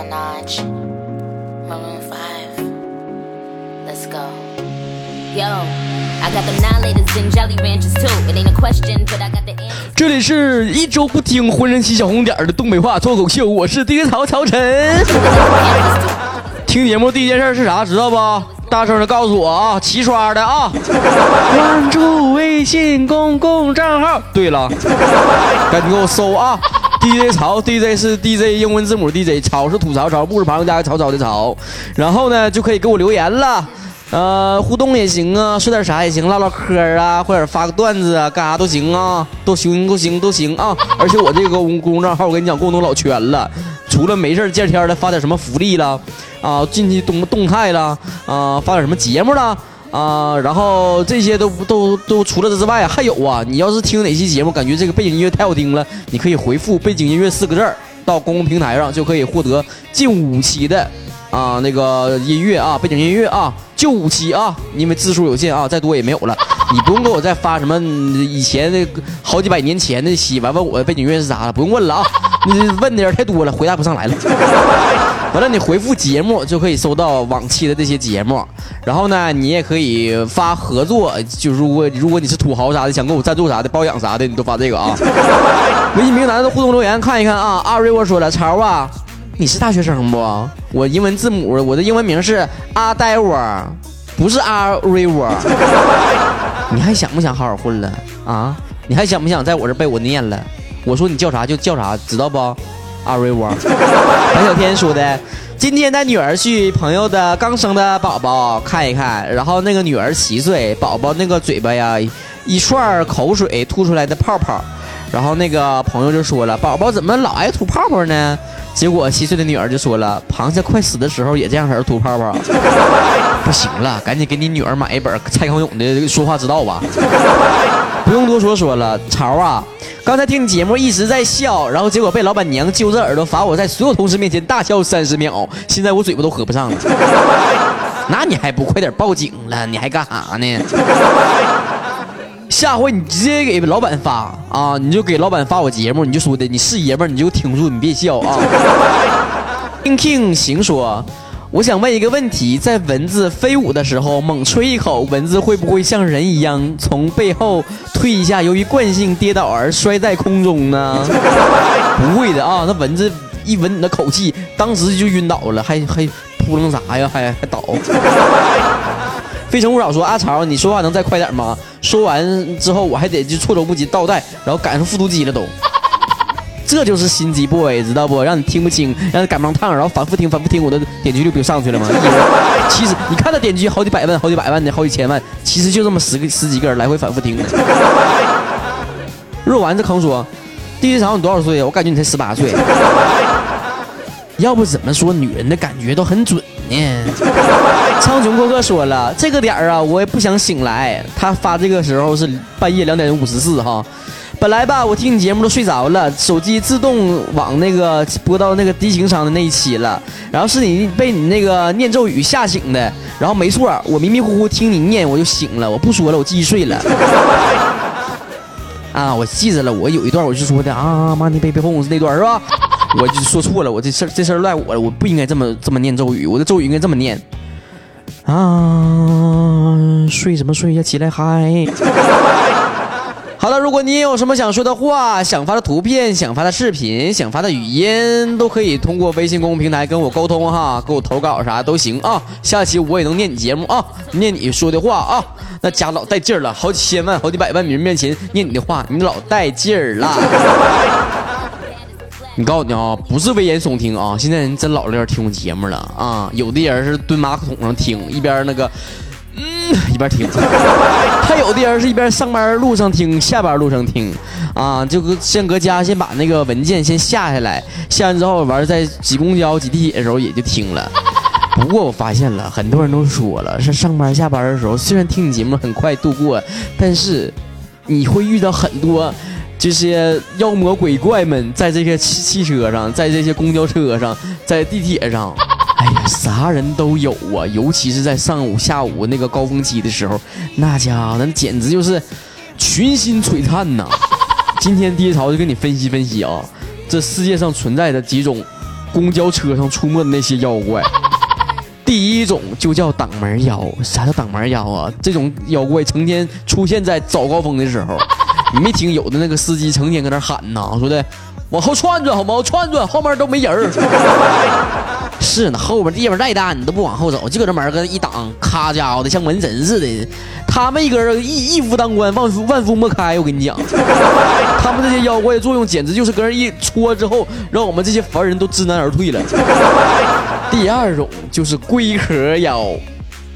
Minaj, Maroon 5. Let's go. Yo, I got the nine laters and Jolly Ranchers too. It ain't a question, but I got the answers. 这里是一周不听浑身起小红点儿的东北话脱口秀，我是 DJ 曹曹晨。听节目第一件事是啥？知道不？大声的告诉我啊！齐刷的啊！关注微信公共账号。对了，赶紧给我搜啊！DJ 曹，DJ 是 DJ 英文字母 DJ，曹是吐槽曹，不是旁加个草草的草。然后呢，就可以给我留言了。呃，互动也行啊，说点啥也行，唠唠嗑啊，或者发个段子啊，干啥都行啊，都行都行都行啊！而且我这个公公账号，我跟你讲，功能老全了，除了没事见天的发点什么福利了，啊，近期动动态了，啊，发点什么节目了，啊，然后这些都都都除了这之外，还有啊，你要是听哪期节目感觉这个背景音乐太好听了，你可以回复“背景音乐”四个字儿到公共平台上，就可以获得近五期的啊那个音乐啊，背景音乐啊。就五期啊，因为字数有限啊，再多也没有了。你不用给我再发什么以前那好几百年前的戏，完问我的背景音乐是啥了，不用问了啊。你问的人太多了，回答不上来了。完了，你回复节目就可以收到往期的这些节目。然后呢，你也可以发合作，就如果如果你是土豪啥的，想跟我赞助啥的、包养啥的，你都发这个啊。微信平台的互动留言看一看啊。阿瑞我说了，潮啊。你是大学生不？我英文字母，我的英文名是阿呆我，不是阿瑞我。你还想不想好好混了啊？你还想不想在我这被我念了？我说你叫啥就叫啥，知道不？阿瑞窝。白小天说的，今天带女儿去朋友的刚生的宝宝看一看，然后那个女儿七岁，宝宝那个嘴巴呀一串口水吐出来的泡泡，然后那个朋友就说了，宝宝怎么老爱吐泡泡呢？结果七岁的女儿就说了：“螃蟹快死的时候也这样式吐泡泡，不行了，赶紧给你女儿买一本蔡康永的说话之道吧。”不用多说说了，潮啊，刚才听你节目一直在笑，然后结果被老板娘揪着耳朵罚我在所有同事面前大笑三十秒，现在我嘴巴都合不上了。那你还不快点报警了？你还干啥呢？下回你直接给老板发啊！你就给老板发我节目，你就说的你是爷们儿，你就挺住，你别笑啊。King King 行说，我想问一个问题，在蚊子飞舞的时候猛吹一口，蚊子会不会像人一样从背后退一下，由于惯性跌倒而摔在空中呢？不会的啊，那蚊子一闻你的口气，当时就晕倒了，还还扑棱啥呀？还还倒。非诚勿扰说阿潮，你说话能再快点吗？说完之后，我还得就措手不及倒带，然后赶上复读机了都。这就是心机 boy，知道不？让你听不清，让你赶不上趟，然后反复听，反复听，我的点击率不就上去了吗？其实你看他点击好几百万、好几百万的、好几千万，其实就这么十个十几个人来回反复听。肉丸子坑说：“第一场你多少岁？我感觉你才十八岁。要不怎么说女人的感觉都很准呢？”苍穹过客说了，这个点儿啊，我也不想醒来。他发这个时候是半夜两点五十四哈。本来吧，我听你节目都睡着了，手机自动往那个播到那个低情商的那一期了。然后是你被你那个念咒语吓醒的。然后没错，我迷迷糊糊听你念，我就醒了。我不说了，我继续睡了。啊，我记着了，我有一段我就说的啊妈你别别碰我是那段是吧？我就说错了，我这事这事赖我了，我不应该这么这么念咒语，我的咒语应该这么念。啊，睡什么睡呀？起来嗨！好了，如果你有什么想说的话、想发的图片、想发的视频、想发的语音，都可以通过微信公众平台跟我沟通哈，给我投稿啥都行啊。下期我也能念你节目啊，念你说的话啊，那家老带劲儿了，好几千万、好几百万名面前念你的话，你老带劲儿了。你告诉你啊，不是危言耸听啊！现在人真老在这听我节目了啊！有的人是蹲马桶上听，一边那个，一边听；还有的人是一边上班路上听，下班路上听，啊，就搁先搁家先把那个文件先下下来，下完之后完在挤公交、挤地铁的时候也就听了。不过我发现了，很多人都说了，是上班下班的时候，虽然听你节目很快度过，但是你会遇到很多。这些妖魔鬼怪们在这些汽汽车上，在这些公交车上，在地铁上，哎呀，啥人都有啊！尤其是在上午、下午那个高峰期的时候，那家伙那简直就是群星璀璨呐！今天爹潮就跟你分析分析啊，这世界上存在的几种公交车上出没的那些妖怪。第一种就叫挡门妖，啥叫挡门妖啊？这种妖怪成天出现在早高峰的时候，你没听有的那个司机成天搁那喊呐，说的往后窜转好吗？窜转后面都没人儿。是呢，后边地方再大，你都不往后走，就搁这门搁一挡，咔家伙的像门神似的。他们一个人一一夫当关，万夫万夫莫开。我跟你讲，他们这些妖怪的作用简直就是搁人一戳之后，让我们这些凡人都知难而退了。第二种就是龟壳妖，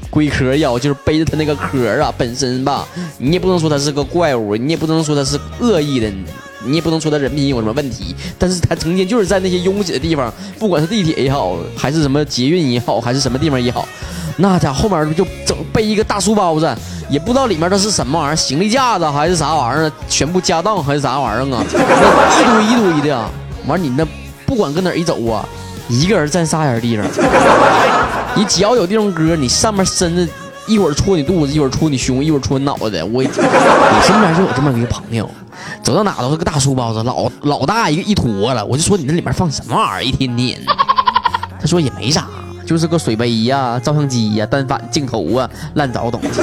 龟壳妖就是背着它那个壳啊，本身吧，你也不能说它是个怪物，你也不能说它是恶意的。你也不能说他人品有什么问题，但是他成天就是在那些拥挤的地方，不管是地铁也好，还是什么捷运也好，还是什么地方也好，那家伙后面就整背一个大书包子，也不知道里面都是什么玩意儿，行李架子还是啥玩意儿，全部家当还是啥玩意儿啊？一堆一堆的，完你那不管搁哪一走啊，一个人占仨人地方，你只要有地方搁，你上面身子一会儿戳你肚子，一会儿戳你胸，一会儿戳你脑袋。我我身边就有这么一个朋友。走到哪都是个大书包子，老老大一个一坨了。我就说你那里面放什么玩意儿？一天天。他说也没啥，就是个水杯呀、照相机呀、单反镜头啊，烂糟东西。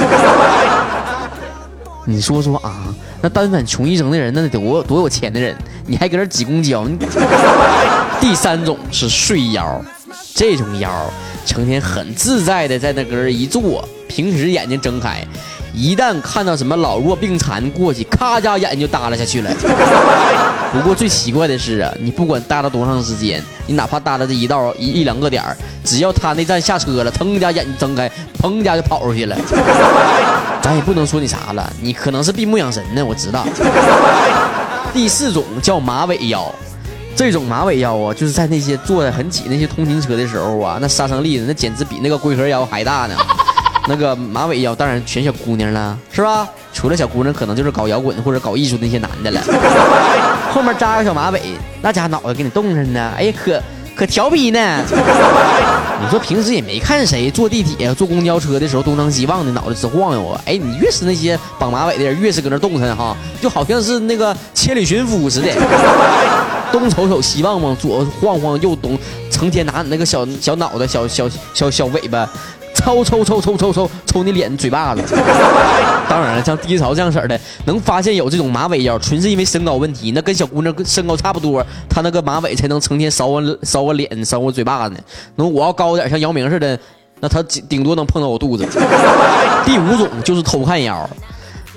你说说啊，那单反穷一生的人，那得多多有钱的人，你还搁那挤公交？第三种是睡妖，这种妖成天很自在的在那搁这一坐，平时眼睛睁开。一旦看到什么老弱病残过去，咔家眼睛就耷拉下去了。不过最奇怪的是啊，你不管耷拉多长时间，你哪怕耷拉这一道一一两个点儿，只要他那站下车了，腾家眼睛睁开，砰家就跑出去了。咱也不能说你啥了，你可能是闭目养神呢，我知道。第四种叫马尾腰，这种马尾腰啊，就是在那些坐的很挤那些通勤车的时候啊，那杀伤力那简直比那个龟壳腰还大呢。那个马尾腰当然全小姑娘了，是吧？除了小姑娘，可能就是搞摇滚或者搞艺术那些男的了。后面扎个小马尾，那家脑袋给你冻上呢，哎呀，可可调皮呢。你说平时也没看谁坐地铁、坐公交车的时候东张西望的，脑袋直晃悠啊。哎，你越是那些绑马尾的人，越是搁那动弹哈，就好像是那个千里寻夫似的，东瞅瞅西望望，左晃晃右东，成天拿你那个小小脑袋、小小小小尾巴。抽抽抽抽抽抽抽你脸嘴巴子！当然了，像低潮这样式的，能发现有这种马尾腰，纯是因为身高问题。那跟小姑娘身高差不多，她那个马尾才能成天扫我扫我脸扫我嘴巴子呢。那我要高点，像姚明似的，那他顶多能碰到我肚子。第五种就是偷看腰。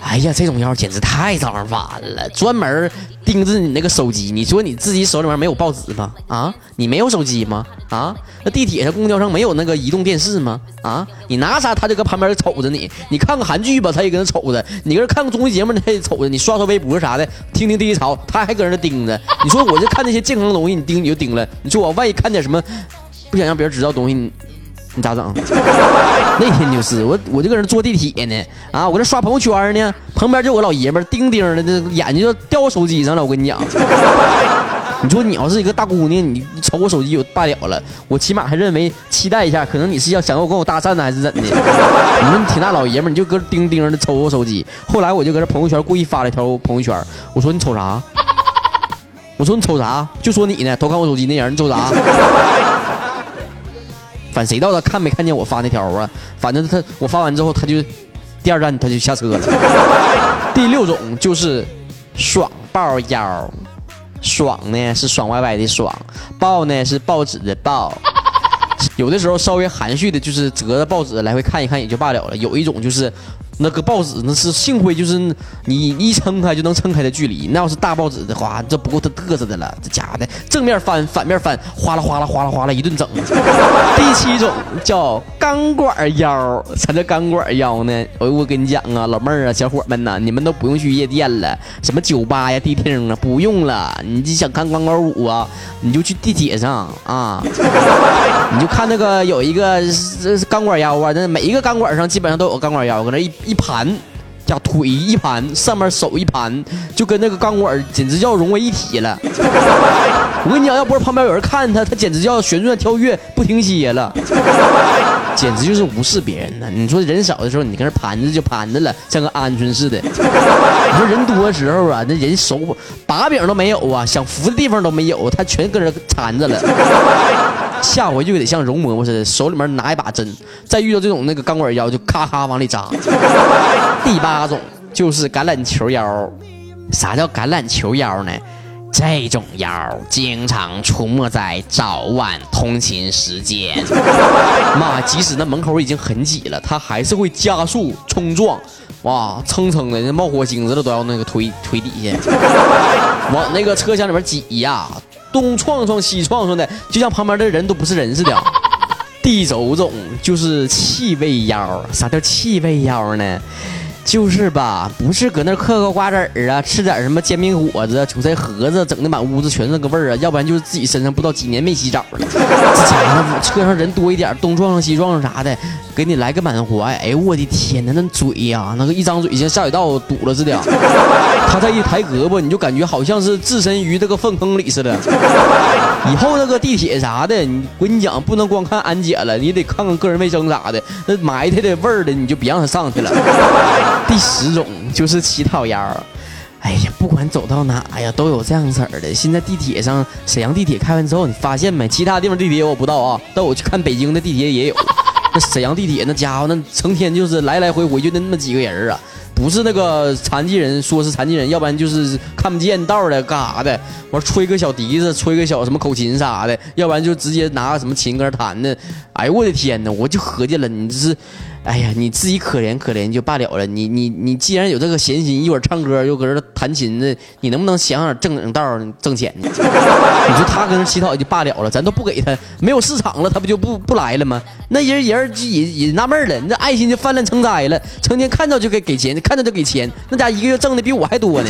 哎呀，这种腰简直太招人烦了！专门盯着你那个手机，你说你自己手里面没有报纸吗？啊，你没有手机吗？啊，那地铁上、公交上没有那个移动电视吗？啊，你拿啥他就搁旁边瞅着你。你看个韩剧吧，他也搁那瞅着；你搁这看个综艺节目，他也瞅着；你刷刷微博啥的，听听第一潮，他还搁那盯着。你说我就看那些健康的东西，你盯你就盯了。你说我万一看点什么不想让别人知道东西？你你咋整？那天就是我，我就搁那坐地铁呢，啊，我搁那刷朋友圈呢，旁边就有个老爷们叮叮的，这眼睛就掉我手机上了。我跟你讲，你说你要是一个大姑娘，你瞅我手机就罢了了，我起码还认为期待一下，可能你是要想要跟我搭讪呢，还是怎的？你说你挺大老爷们，你就搁叮叮的瞅我手机。后来我就搁这朋友圈故意发了一条朋友圈，我说你瞅啥？我说你瞅啥？就说你呢，偷看我手机那人，你瞅啥？反谁知道他看没看见我发那条啊？反正他我发完之后，他就第二站他就下车了。第六种就是爽爆腰，爽呢是爽歪歪的爽，爆呢是报纸的报。有的时候稍微含蓄的，就是折着报纸来回看一看也就罢了了。有一种就是。那个报纸那是幸亏就是你一撑开就能撑开的距离，那要是大报纸的话，这不够他嘚瑟的了。这家伙的正面翻，反面翻，哗啦哗啦哗啦哗啦一顿整。第七种叫钢管腰，啥叫钢管腰呢？我我跟你讲啊，老妹儿啊，小伙们呐，你们都不用去夜店了，什么酒吧呀、迪厅啊，不用了。你想看钢管舞啊，你就去地铁上啊，你就看那个有一个这钢管腰啊，那每一个钢管上基本上都有钢管腰，搁那一。一盘，加腿一盘，上面手一盘，就跟那个钢管简直叫融为一体了。我跟你讲，要不是旁边有人看他，他简直叫旋转跳跃不停歇了。简直就是无视别人呢。你说人少的时候，你跟那盘着就盘着了，像个鹌鹑似的。你说人多的时候啊，那人手把柄都没有啊，想扶的地方都没有，他全搁这缠着了。下回就得像容嬷嬷似的，手里面拿一把针，再遇到这种那个钢管腰，就咔咔往里扎。第八种就是橄榄球腰。啥叫橄榄球腰呢？这种腰经常出没在早晚通勤时间。妈，即使那门口已经很挤了，他还是会加速冲撞。哇，蹭蹭的，那冒火星子的都要那个推推底下，往那个车厢里面挤呀，东撞撞西撞撞的，就像旁边的人都不是人似的。第九种就是气味妖。啥叫气味妖呢？就是吧，不是搁那嗑个瓜子儿啊，吃点什么煎饼果子、韭菜盒子，整的满屋子全是那个味儿啊。要不然就是自己身上不知道几年没洗澡了。这家伙车上人多一点，东撞撞西撞撞啥的，给你来个满怀。哎呦我的天呐，那嘴呀，那个一张嘴像下水道堵了似的。他再一抬胳膊，你就感觉好像是置身于这个粪坑里似的。以后那个地铁啥的，你我跟你讲，不能光看安检了，你得看看个人卫生啥的。那埋汰的味儿的，你就别让他上去了。第十种就是乞讨腰，哎呀，不管走到哪呀，都有这样式儿的。现在地铁上，沈阳地铁开完之后，你发现没？其他地方地铁我不知道啊，但我去看北京的地铁也有。那沈阳地铁那家伙，那成天就是来来回回就那么几个人啊。不是那个残疾人，说是残疾人，要不然就是看不见道的，干啥的？完吹个小笛子，吹个小什么口琴啥的，要不然就直接拿个什么琴搁那弹的。哎呦我的天呐！我就合计了，你这是，哎呀，你自己可怜可怜就罢了了。你你你既然有这个闲心，一会儿唱歌又搁这弹琴的，你能不能想想正经道挣钱呢？你说他搁那乞讨就罢了了，咱都不给他，没有市场了，他不就不不来了吗？那人人就也也纳闷了，你这爱心就泛滥成灾了，成天看着就给给钱。看着就给钱，那家一个月挣的比我还多呢。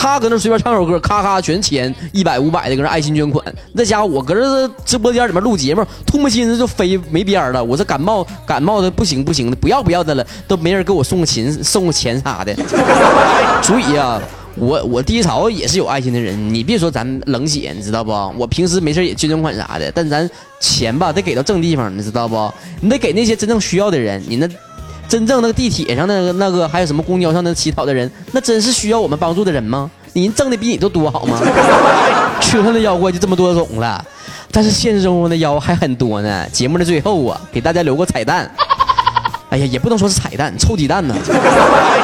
他搁那随便唱首歌，咔咔全钱，一百五百的搁那爱心捐款。那家伙我搁这直播间里面录节目，唾沫星子就飞没边了。我这感冒感冒的不行不行的，不要不要的了，都没人给我送个琴送个钱啥的。所以啊，我我低潮也是有爱心的人。你别说咱冷血，你知道不？我平时没事也捐捐款啥的，但咱钱吧得给到正地方，你知道不？你得给那些真正需要的人。你那。真正那个地铁上那个那个，还有什么公交上那乞讨的人，那真是需要我们帮助的人吗？人挣的比你都多好吗？车上的妖怪就这么多种了，但是现实生活中的妖还很多呢。节目的最后啊，给大家留个彩蛋。哎呀，也不能说是彩蛋，臭鸡蛋呢。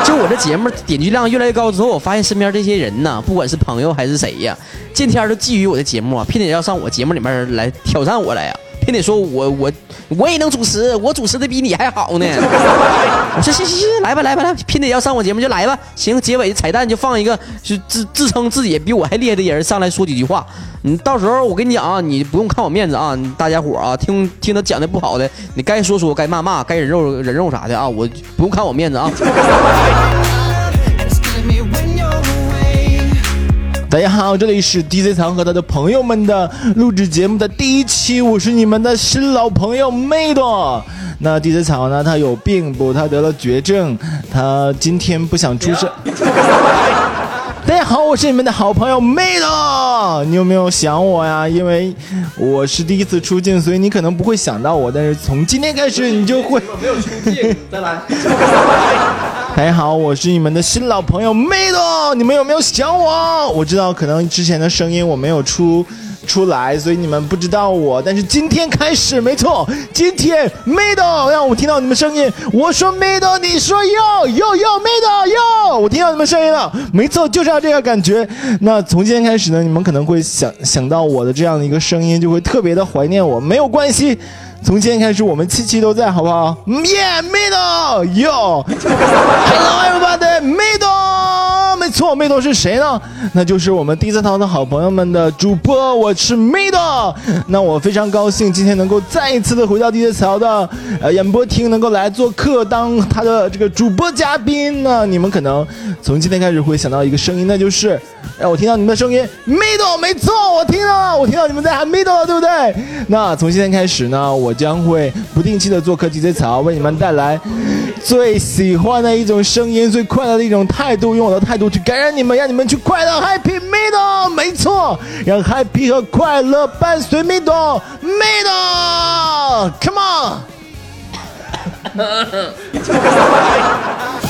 就我这节目点击量越来越高之后，我发现身边这些人呢，不管是朋友还是谁呀，见天都觊觎我的节目啊，偏得要上我节目里面来挑战我来呀。偏得说我我我也能主持，我主持的比你还好呢。我说行行行，来吧来吧来，拼得要上我节目就来吧。行，结尾彩蛋就放一个，就自自称自己比我还厉害的人上来说几句话。你到时候我跟你讲啊，你不用看我面子啊，大家伙啊，听听他讲的不好的，你该说说，该骂骂，该人肉人肉啥的啊，我不用看我面子啊。大家好，这里是 DJ 藏和他的朋友们的录制节目的第一期，我是你们的新老朋友妹多。那 DJ 藏呢？他有病不？他得了绝症，他今天不想出声。大家好，我是你们的好朋友妹多。你有没有想我呀？因为我是第一次出镜，所以你可能不会想到我，但是从今天开始你就会。没有出镜，再来。大家好，我是你们的新老朋友妹多，你们有没有想我？我知道可能之前的声音我没有出出来，所以你们不知道我。但是今天开始，没错，今天妹多让我听到你们声音。我说妹多，你说哟哟哟，妹多哟，我听到你们声音了。没错，就是要这个感觉。那从今天开始呢，你们可能会想想到我的这样的一个声音，就会特别的怀念我。没有关系。从今天开始，我们七期都在，好不好？Yeah, middle, yo, hello everybody, middle，没错，middle 是谁呢？那就是我们第三套的好朋友们的主播，我是 middle。那我非常高兴，今天能够再一次的回到第三套的呃演播厅，能够来做客，当他的这个主播嘉宾呢。你们可能从今天开始会想到一个声音，那就是让我听到你们的声音，middle，没错，我听到了，我听到你们在喊 middle 了，对不对？那从今天开始呢，我。将会不定期的做客 DJ 草，为你们带来最喜欢的一种声音，最快乐的一种态度，用我的态度去感染你们，让你们去快乐，Happy Middle，没错，让 Happy 和快乐伴随 Middle，Middle。，Come on。